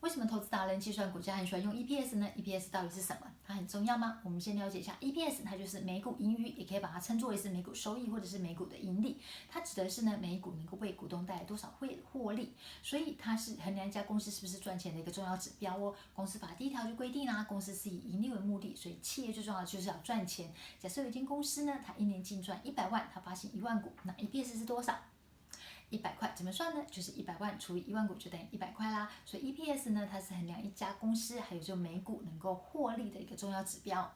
为什么投资达人计算股价很喜欢用 EPS 呢？EPS 到底是什么？它很重要吗？我们先了解一下 EPS，它就是每股盈余，也可以把它称作为是每股收益或者是每股的盈利。它指的是呢每股能够为股东带来多少会获利，所以它是衡量一家公司是不是赚钱的一个重要指标哦。公司法第一条就规定啦，公司是以盈利为目的，所以企业最重要的就是要赚钱。假设有一间公司呢，它一年净赚一百万，它发行一万股，那 EPS 是多少？一百块怎么算呢？就是一百万除以一万股就等于一百块啦。所以 EPS 呢，它是衡量一家公司还有就每股能够获利的一个重要指标。